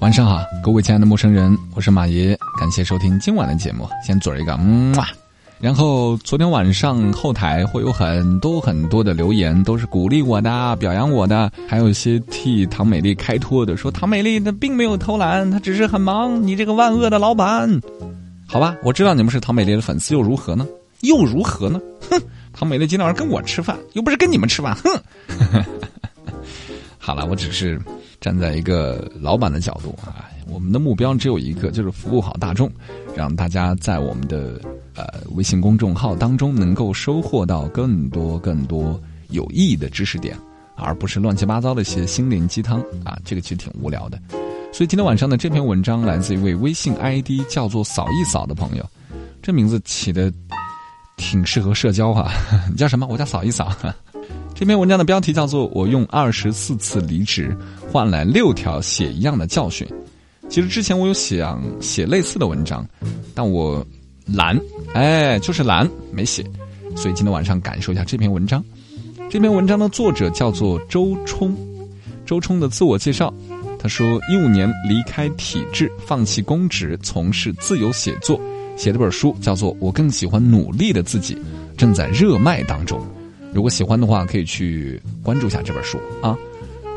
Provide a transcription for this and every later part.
晚上好，各位亲爱的陌生人，我是马爷，感谢收听今晚的节目。先嘴一个，嗯啊。然后昨天晚上后台会有很多很多的留言，都是鼓励我的、表扬我的，还有一些替唐美丽开脱的，说唐美丽她并没有偷懒，她只是很忙。你这个万恶的老板，好吧，我知道你们是唐美丽的粉丝，又如何呢？又如何呢？哼，唐美丽今天晚上跟我吃饭，又不是跟你们吃饭，哼。好了，我只是站在一个老板的角度啊，我们的目标只有一个，就是服务好大众，让大家在我们的。呃，微信公众号当中能够收获到更多更多有意义的知识点，而不是乱七八糟的一些心灵鸡汤啊，这个其实挺无聊的。所以今天晚上的这篇文章来自一位微信 ID 叫做“扫一扫”的朋友，这名字起的挺适合社交哈。你叫什么？我叫扫一扫。这篇文章的标题叫做“我用二十四次离职换来六条写一样的教训”。其实之前我有想写类似的文章，但我。懒，哎，就是懒，没写，所以今天晚上感受一下这篇文章。这篇文章的作者叫做周冲，周冲的自我介绍，他说一五年离开体制，放弃公职，从事自由写作，写了本书叫做《我更喜欢努力的自己》，正在热卖当中。如果喜欢的话，可以去关注一下这本书啊。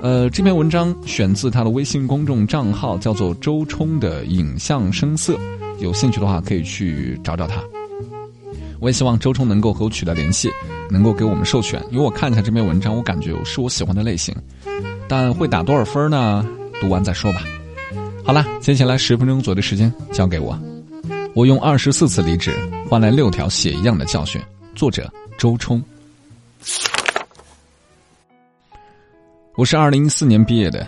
呃，这篇文章选自他的微信公众账号，叫做周冲的影像声色。有兴趣的话，可以去找找他。我也希望周冲能够和我取得联系，能够给我们授权。因为我看一下这篇文章，我感觉是我喜欢的类型，但会打多少分呢？读完再说吧。好了，接下来十分钟左右的时间交给我。我用二十四次离职换来六条血一样的教训。作者周冲。我是二零一四年毕业的，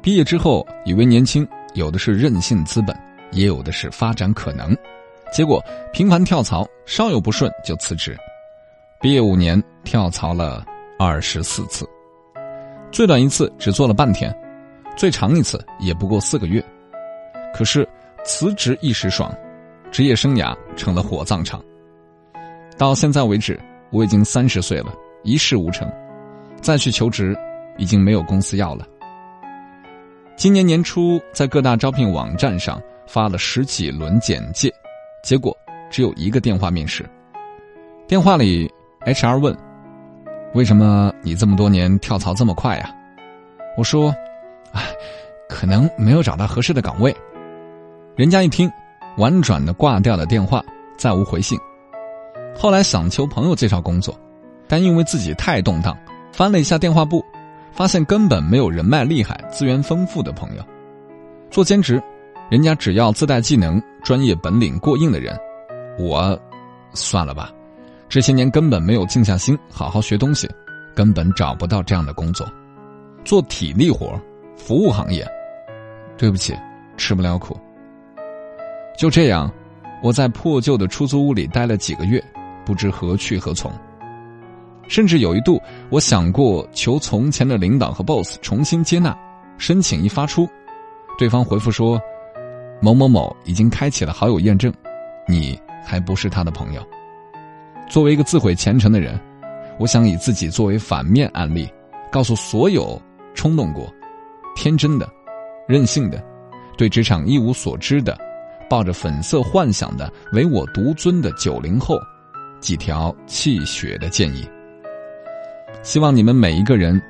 毕业之后以为年轻有的是任性资本。也有的是发展可能，结果频繁跳槽，稍有不顺就辞职。毕业五年，跳槽了二十四次，最短一次只做了半天，最长一次也不过四个月。可是辞职一时爽，职业生涯成了火葬场。到现在为止，我已经三十岁了，一事无成，再去求职，已经没有公司要了。今年年初，在各大招聘网站上。发了十几轮简介，结果只有一个电话面试。电话里，HR 问：“为什么你这么多年跳槽这么快呀？”我说：“哎，可能没有找到合适的岗位。”人家一听，婉转的挂掉了电话，再无回信。后来想求朋友介绍工作，但因为自己太动荡，翻了一下电话簿，发现根本没有人脉厉害、资源丰富的朋友。做兼职。人家只要自带技能、专业本领过硬的人，我算了吧。这些年根本没有静下心好好学东西，根本找不到这样的工作。做体力活、服务行业，对不起，吃不了苦。就这样，我在破旧的出租屋里待了几个月，不知何去何从。甚至有一度，我想过求从前的领导和 boss 重新接纳，申请一发出，对方回复说。某某某已经开启了好友验证，你还不是他的朋友。作为一个自毁前程的人，我想以自己作为反面案例，告诉所有冲动过、天真的、任性的、对职场一无所知的、抱着粉色幻想的唯我独尊的九零后，几条气血的建议。希望你们每一个人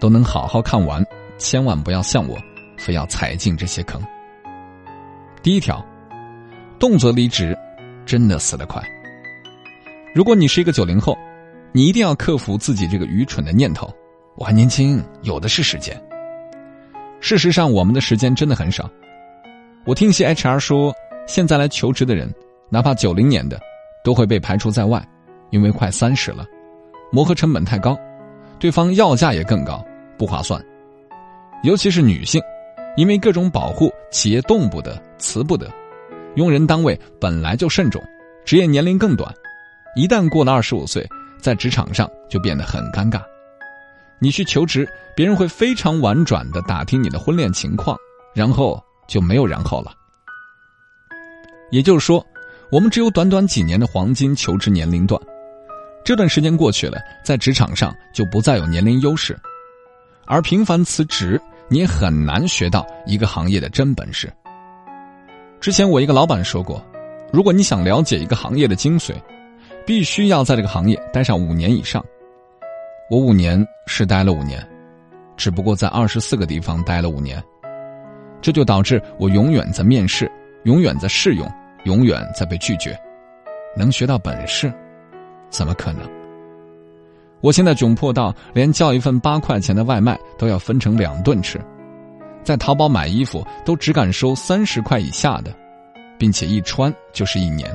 都能好好看完，千万不要像我，非要踩进这些坑。第一条，动辄离职，真的死得快。如果你是一个九零后，你一定要克服自己这个愚蠢的念头。我还年轻，有的是时间。事实上，我们的时间真的很少。我听一些 HR 说，现在来求职的人，哪怕九零年的，都会被排除在外，因为快三十了，磨合成本太高，对方要价也更高，不划算。尤其是女性。因为各种保护，企业动不得，辞不得，用人单位本来就慎重，职业年龄更短，一旦过了二十五岁，在职场上就变得很尴尬。你去求职，别人会非常婉转的打听你的婚恋情况，然后就没有然后了。也就是说，我们只有短短几年的黄金求职年龄段，这段时间过去了，在职场上就不再有年龄优势，而频繁辞职。你很难学到一个行业的真本事。之前我一个老板说过，如果你想了解一个行业的精髓，必须要在这个行业待上五年以上。我五年是待了五年，只不过在二十四个地方待了五年，这就导致我永远在面试，永远在试用，永远在被拒绝。能学到本事，怎么可能？我现在窘迫到连叫一份八块钱的外卖都要分成两顿吃，在淘宝买衣服都只敢收三十块以下的，并且一穿就是一年。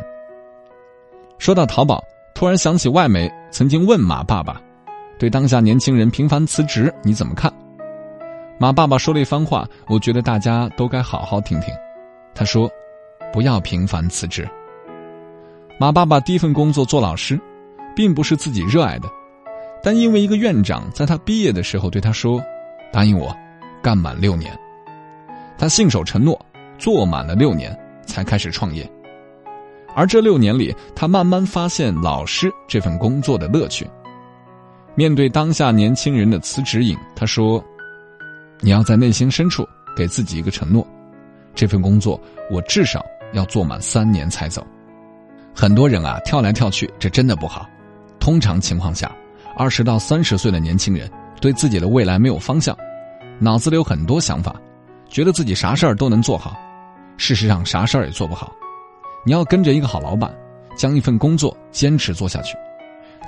说到淘宝，突然想起外媒曾经问马爸爸：“对当下年轻人频繁辞职你怎么看？”马爸爸说了一番话，我觉得大家都该好好听听。他说：“不要频繁辞职。”马爸爸第一份工作做老师，并不是自己热爱的。但因为一个院长在他毕业的时候对他说：“答应我，干满六年。”他信守承诺，做满了六年才开始创业。而这六年里，他慢慢发现老师这份工作的乐趣。面对当下年轻人的辞职瘾，他说：“你要在内心深处给自己一个承诺，这份工作我至少要做满三年才走。”很多人啊，跳来跳去，这真的不好。通常情况下。二十到三十岁的年轻人对自己的未来没有方向，脑子里有很多想法，觉得自己啥事儿都能做好，事实上啥事儿也做不好。你要跟着一个好老板，将一份工作坚持做下去，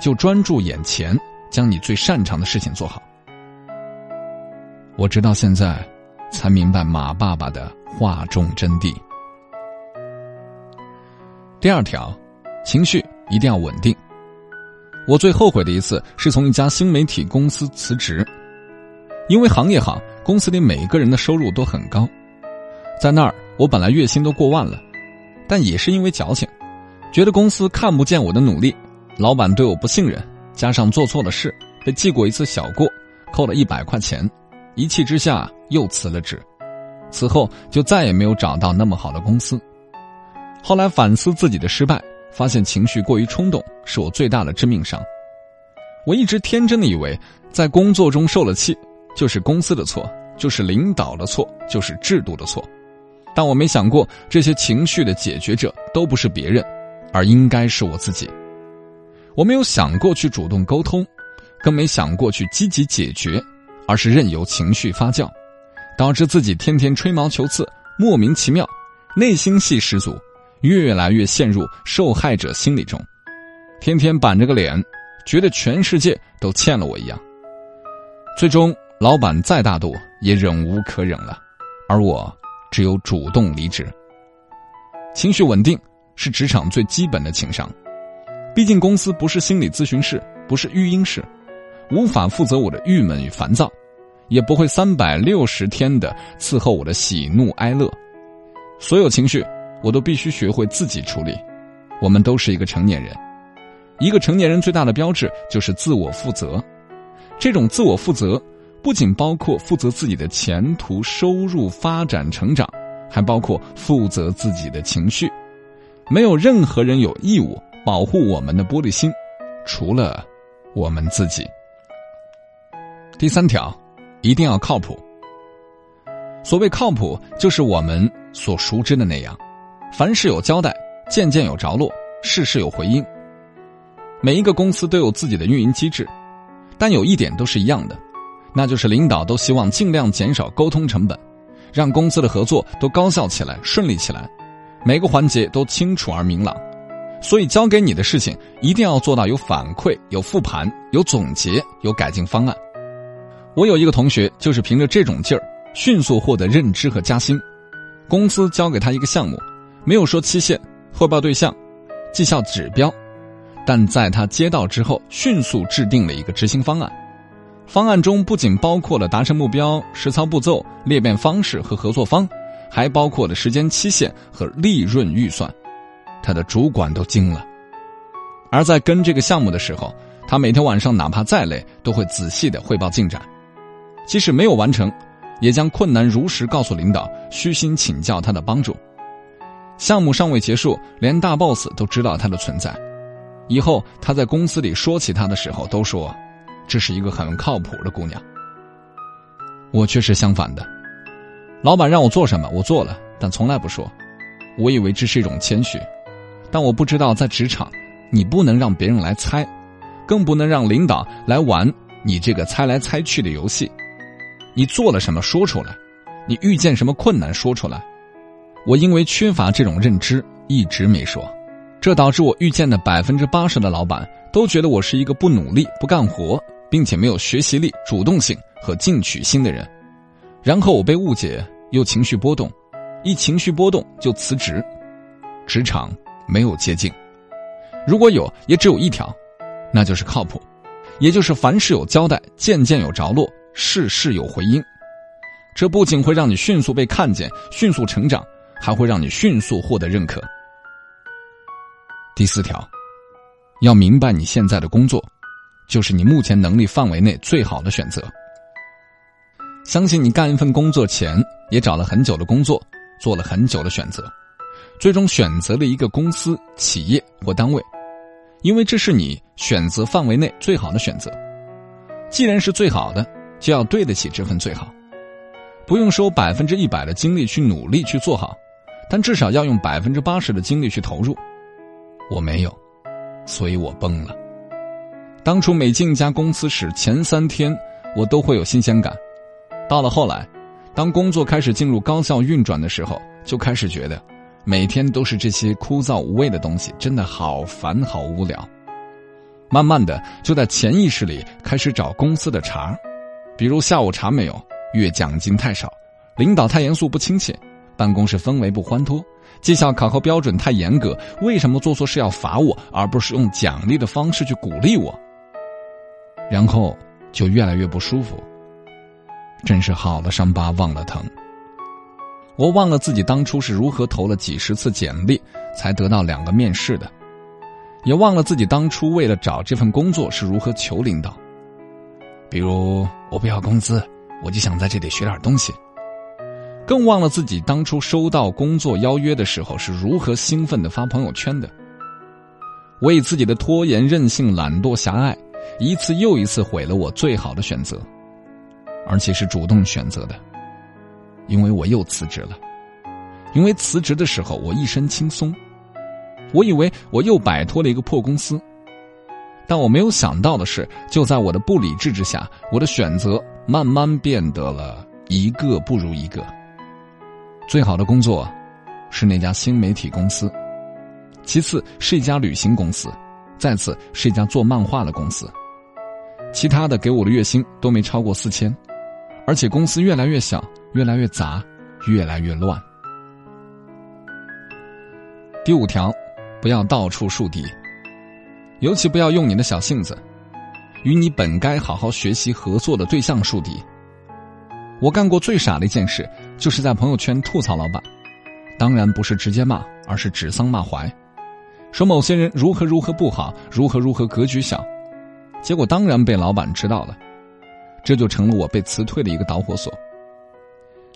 就专注眼前，将你最擅长的事情做好。我直到现在才明白马爸爸的话中真谛。第二条，情绪一定要稳定。我最后悔的一次是从一家新媒体公司辞职，因为行业好，公司里每个人的收入都很高，在那儿我本来月薪都过万了，但也是因为矫情，觉得公司看不见我的努力，老板对我不信任，加上做错了事，被记过一次小过，扣了一百块钱，一气之下又辞了职，此后就再也没有找到那么好的公司。后来反思自己的失败。发现情绪过于冲动是我最大的致命伤。我一直天真的以为，在工作中受了气，就是公司的错，就是领导的错，就是制度的错。但我没想过，这些情绪的解决者都不是别人，而应该是我自己。我没有想过去主动沟通，更没想过去积极解决，而是任由情绪发酵，导致自己天天吹毛求疵，莫名其妙，内心戏十足。越来越陷入受害者心理中，天天板着个脸，觉得全世界都欠了我一样。最终，老板再大度也忍无可忍了，而我只有主动离职。情绪稳定是职场最基本的情商，毕竟公司不是心理咨询室，不是育婴室，无法负责我的郁闷与烦躁，也不会三百六十天的伺候我的喜怒哀乐，所有情绪。我都必须学会自己处理。我们都是一个成年人，一个成年人最大的标志就是自我负责。这种自我负责不仅包括负责自己的前途、收入、发展、成长，还包括负责自己的情绪。没有任何人有义务保护我们的玻璃心，除了我们自己。第三条，一定要靠谱。所谓靠谱，就是我们所熟知的那样。凡事有交代，件件有着落，事事有回音。每一个公司都有自己的运营机制，但有一点都是一样的，那就是领导都希望尽量减少沟通成本，让公司的合作都高效起来、顺利起来，每个环节都清楚而明朗。所以交给你的事情一定要做到有反馈、有复盘、有总结、有改进方案。我有一个同学就是凭着这种劲儿，迅速获得认知和加薪。公司交给他一个项目。没有说期限、汇报对象、绩效指标，但在他接到之后，迅速制定了一个执行方案。方案中不仅包括了达成目标、实操步骤、裂变方式和合作方，还包括了时间期限和利润预算。他的主管都惊了。而在跟这个项目的时候，他每天晚上哪怕再累，都会仔细的汇报进展，即使没有完成，也将困难如实告诉领导，虚心请教他的帮助。项目尚未结束，连大 boss 都知道他的存在。以后他在公司里说起他的时候，都说这是一个很靠谱的姑娘。我却是相反的，老板让我做什么，我做了，但从来不说。我以为这是一种谦虚，但我不知道在职场，你不能让别人来猜，更不能让领导来玩你这个猜来猜去的游戏。你做了什么，说出来；你遇见什么困难，说出来。我因为缺乏这种认知，一直没说，这导致我遇见的百分之八十的老板都觉得我是一个不努力、不干活，并且没有学习力、主动性和进取心的人。然后我被误解，又情绪波动，一情绪波动就辞职。职场没有捷径，如果有，也只有一条，那就是靠谱，也就是凡事有交代，件件有着落。事事有回音，这不仅会让你迅速被看见、迅速成长，还会让你迅速获得认可。第四条，要明白你现在的工作，就是你目前能力范围内最好的选择。相信你干一份工作前，也找了很久的工作，做了很久的选择，最终选择了一个公司、企业或单位，因为这是你选择范围内最好的选择。既然是最好的。就要对得起这份最好，不用说百分之一百的精力去努力去做好，但至少要用百分之八十的精力去投入。我没有，所以我崩了。当初每进一家公司时，前三天我都会有新鲜感，到了后来，当工作开始进入高效运转的时候，就开始觉得每天都是这些枯燥无味的东西，真的好烦好无聊。慢慢的，就在潜意识里开始找公司的茬。比如下午茶没有，月奖金太少，领导太严肃不亲切，办公室氛围不欢脱，绩效考核标准太严格。为什么做错事要罚我，而不是用奖励的方式去鼓励我？然后就越来越不舒服。真是好了伤疤忘了疼。我忘了自己当初是如何投了几十次简历才得到两个面试的，也忘了自己当初为了找这份工作是如何求领导。比如我不要工资，我就想在这里学点东西。更忘了自己当初收到工作邀约的时候是如何兴奋的发朋友圈的。为自己的拖延、任性、懒惰、狭隘，一次又一次毁了我最好的选择，而且是主动选择的，因为我又辞职了。因为辞职的时候我一身轻松，我以为我又摆脱了一个破公司。但我没有想到的是，就在我的不理智之下，我的选择慢慢变得了一个不如一个。最好的工作是那家新媒体公司，其次是一家旅行公司，再次是一家做漫画的公司。其他的给我的月薪都没超过四千，而且公司越来越小，越来越杂，越来越乱。第五条，不要到处树敌。尤其不要用你的小性子，与你本该好好学习合作的对象树敌。我干过最傻的一件事，就是在朋友圈吐槽老板，当然不是直接骂，而是指桑骂槐，说某些人如何如何不好，如何如何格局小，结果当然被老板知道了，这就成了我被辞退的一个导火索。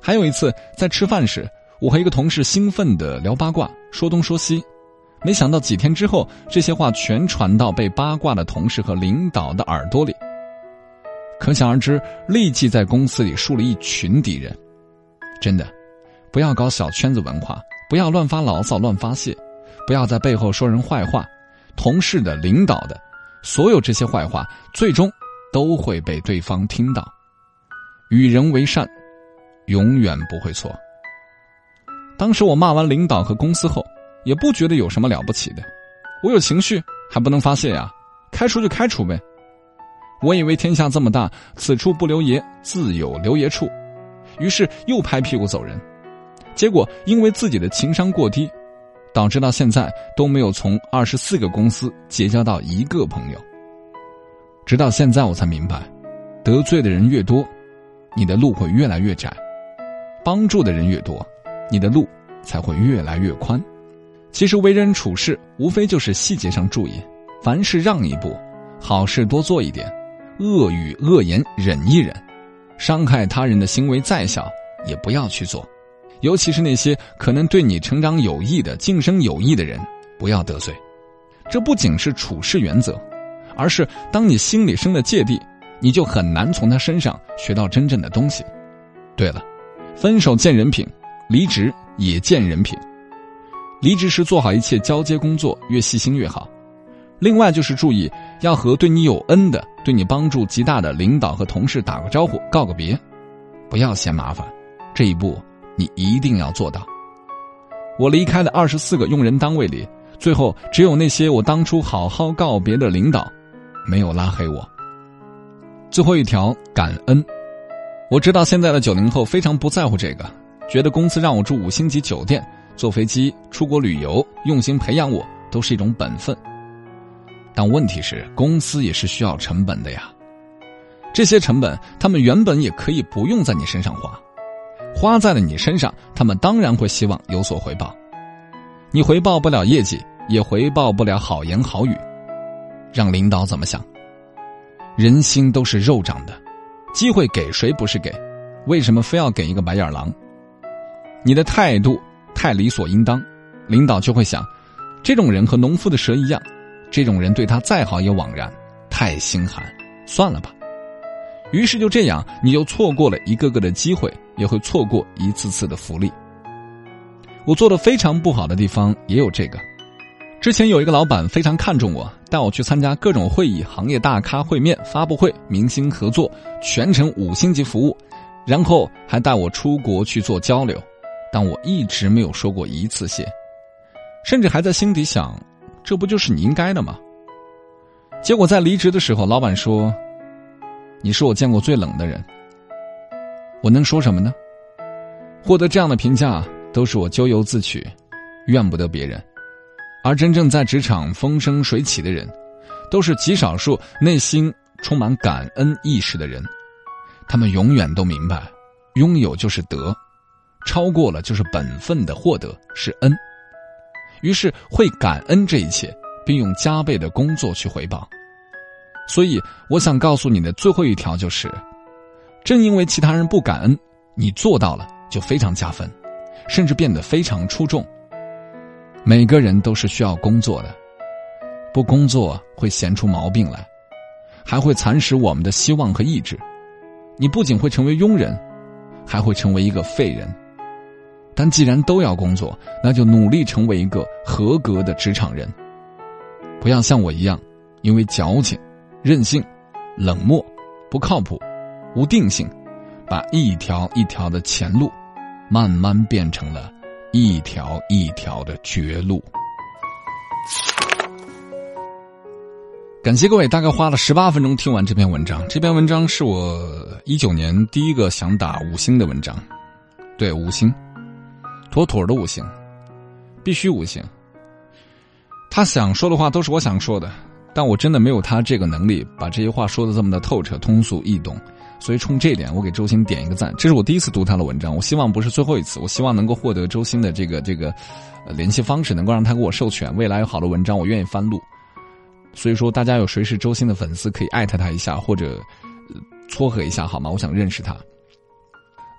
还有一次在吃饭时，我和一个同事兴奋的聊八卦，说东说西。没想到几天之后，这些话全传到被八卦的同事和领导的耳朵里。可想而知，立即在公司里树了一群敌人。真的，不要搞小圈子文化，不要乱发牢骚、乱发泄，不要在背后说人坏话。同事的、领导的，所有这些坏话，最终都会被对方听到。与人为善，永远不会错。当时我骂完领导和公司后。也不觉得有什么了不起的，我有情绪还不能发泄呀，开除就开除呗。我以为天下这么大，此处不留爷，自有留爷处，于是又拍屁股走人。结果因为自己的情商过低，导致到现在都没有从二十四个公司结交到一个朋友。直到现在我才明白，得罪的人越多，你的路会越来越窄；帮助的人越多，你的路才会越来越宽。其实为人处事，无非就是细节上注意，凡事让一步，好事多做一点，恶语恶言忍一忍，伤害他人的行为再小也不要去做，尤其是那些可能对你成长有益的、晋升有益的人，不要得罪。这不仅是处事原则，而是当你心里生了芥蒂，你就很难从他身上学到真正的东西，对了，分手见人品，离职也见人品。离职时做好一切交接工作，越细心越好。另外就是注意要和对你有恩的、对你帮助极大的领导和同事打个招呼，告个别，不要嫌麻烦。这一步你一定要做到。我离开的二十四个用人单位里，最后只有那些我当初好好告别的领导，没有拉黑我。最后一条，感恩。我知道现在的九零后非常不在乎这个，觉得公司让我住五星级酒店、坐飞机出国旅游，用心培养我，都是一种本分。但问题是，公司也是需要成本的呀。这些成本，他们原本也可以不用在你身上花，花在了你身上，他们当然会希望有所回报。你回报不了业绩，也回报不了好言好语，让领导怎么想？人心都是肉长的，机会给谁不是给？为什么非要给一个白眼狼？你的态度太理所应当，领导就会想，这种人和农夫的蛇一样。这种人对他再好也枉然，太心寒，算了吧。于是就这样，你就错过了一个个的机会，也会错过一次次的福利。我做的非常不好的地方也有这个。之前有一个老板非常看重我，带我去参加各种会议、行业大咖会面、发布会、明星合作，全程五星级服务，然后还带我出国去做交流，但我一直没有说过一次谢，甚至还在心底想。这不就是你应该的吗？结果在离职的时候，老板说：“你是我见过最冷的人。”我能说什么呢？获得这样的评价都是我咎由自取，怨不得别人。而真正在职场风生水起的人，都是极少数内心充满感恩意识的人。他们永远都明白，拥有就是德，超过了就是本分的获得是恩。于是会感恩这一切，并用加倍的工作去回报。所以，我想告诉你的最后一条就是：正因为其他人不感恩，你做到了就非常加分，甚至变得非常出众。每个人都是需要工作的，不工作会闲出毛病来，还会蚕食我们的希望和意志。你不仅会成为庸人，还会成为一个废人。但既然都要工作，那就努力成为一个合格的职场人。不要像我一样，因为矫情、任性、冷漠、不靠谱、无定性，把一条一条的前路，慢慢变成了一条一条的绝路。感谢各位，大概花了十八分钟听完这篇文章。这篇文章是我一九年第一个想打五星的文章，对五星。妥妥的五星，必须五星。他想说的话都是我想说的，但我真的没有他这个能力把这些话说的这么的透彻、通俗易懂。所以冲这点，我给周星点一个赞。这是我第一次读他的文章，我希望不是最后一次。我希望能够获得周星的这个这个联系方式，能够让他给我授权。未来有好的文章，我愿意翻录。所以说，大家有谁是周星的粉丝，可以艾特他一下，或者撮合一下好吗？我想认识他。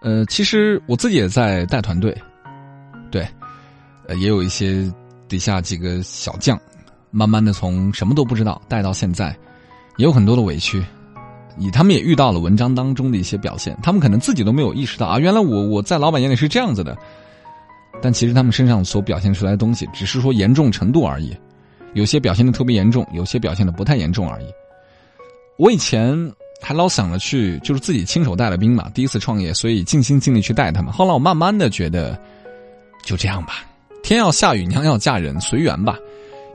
呃，其实我自己也在带团队。呃，也有一些底下几个小将，慢慢的从什么都不知道带到现在，也有很多的委屈，以他们也遇到了文章当中的一些表现，他们可能自己都没有意识到啊，原来我我在老板眼里是这样子的，但其实他们身上所表现出来的东西，只是说严重程度而已，有些表现的特别严重，有些表现的不太严重而已。我以前还老想着去，就是自己亲手带了兵嘛，第一次创业，所以尽心尽力去带他们。后来我慢慢的觉得。就这样吧，天要下雨，娘要嫁人，随缘吧。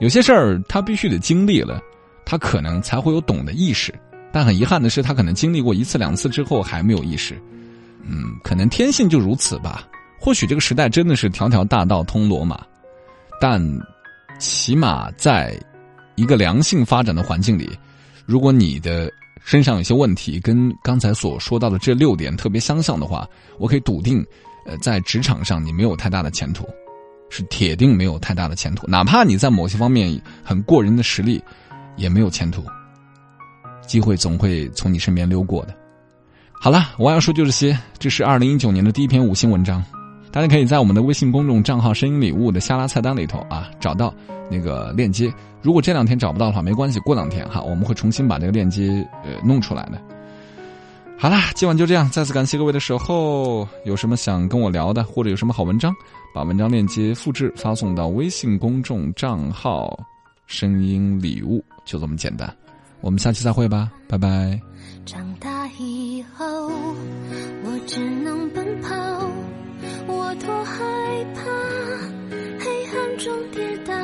有些事儿他必须得经历了，他可能才会有懂的意识。但很遗憾的是，他可能经历过一次两次之后还没有意识。嗯，可能天性就如此吧。或许这个时代真的是条条大道通罗马，但起码在一个良性发展的环境里，如果你的身上有些问题跟刚才所说到的这六点特别相像的话，我可以笃定。呃，在职场上你没有太大的前途，是铁定没有太大的前途。哪怕你在某些方面很过人的实力，也没有前途。机会总会从你身边溜过的。好了，我要说就这些。这是二零一九年的第一篇五星文章，大家可以在我们的微信公众账号“声音礼物”的下拉菜单里头啊找到那个链接。如果这两天找不到的话，没关系，过两天哈我们会重新把这个链接呃弄出来的。好啦，今晚就这样，再次感谢各位的守候。有什么想跟我聊的，或者有什么好文章，把文章链接复制发送到微信公众账号“声音礼物”，就这么简单。我们下期再会吧，拜拜。长大以后，我只能奔跑，我多害怕黑暗中跌倒。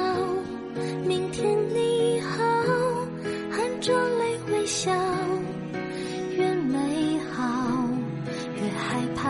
明天你好，含着泪微笑，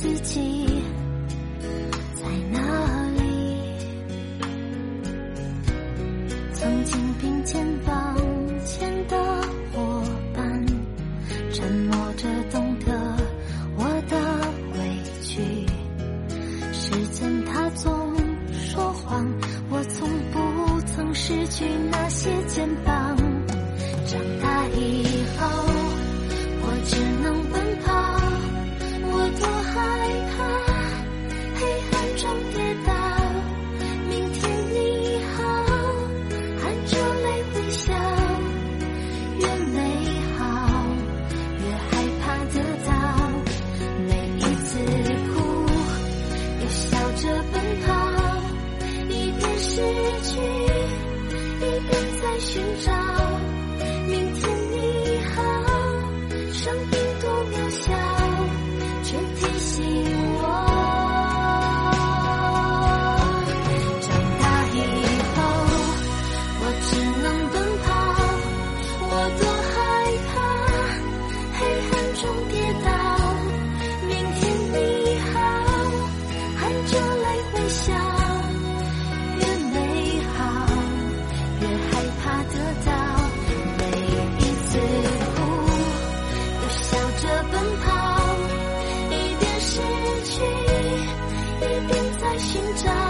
自己。寻找。寻找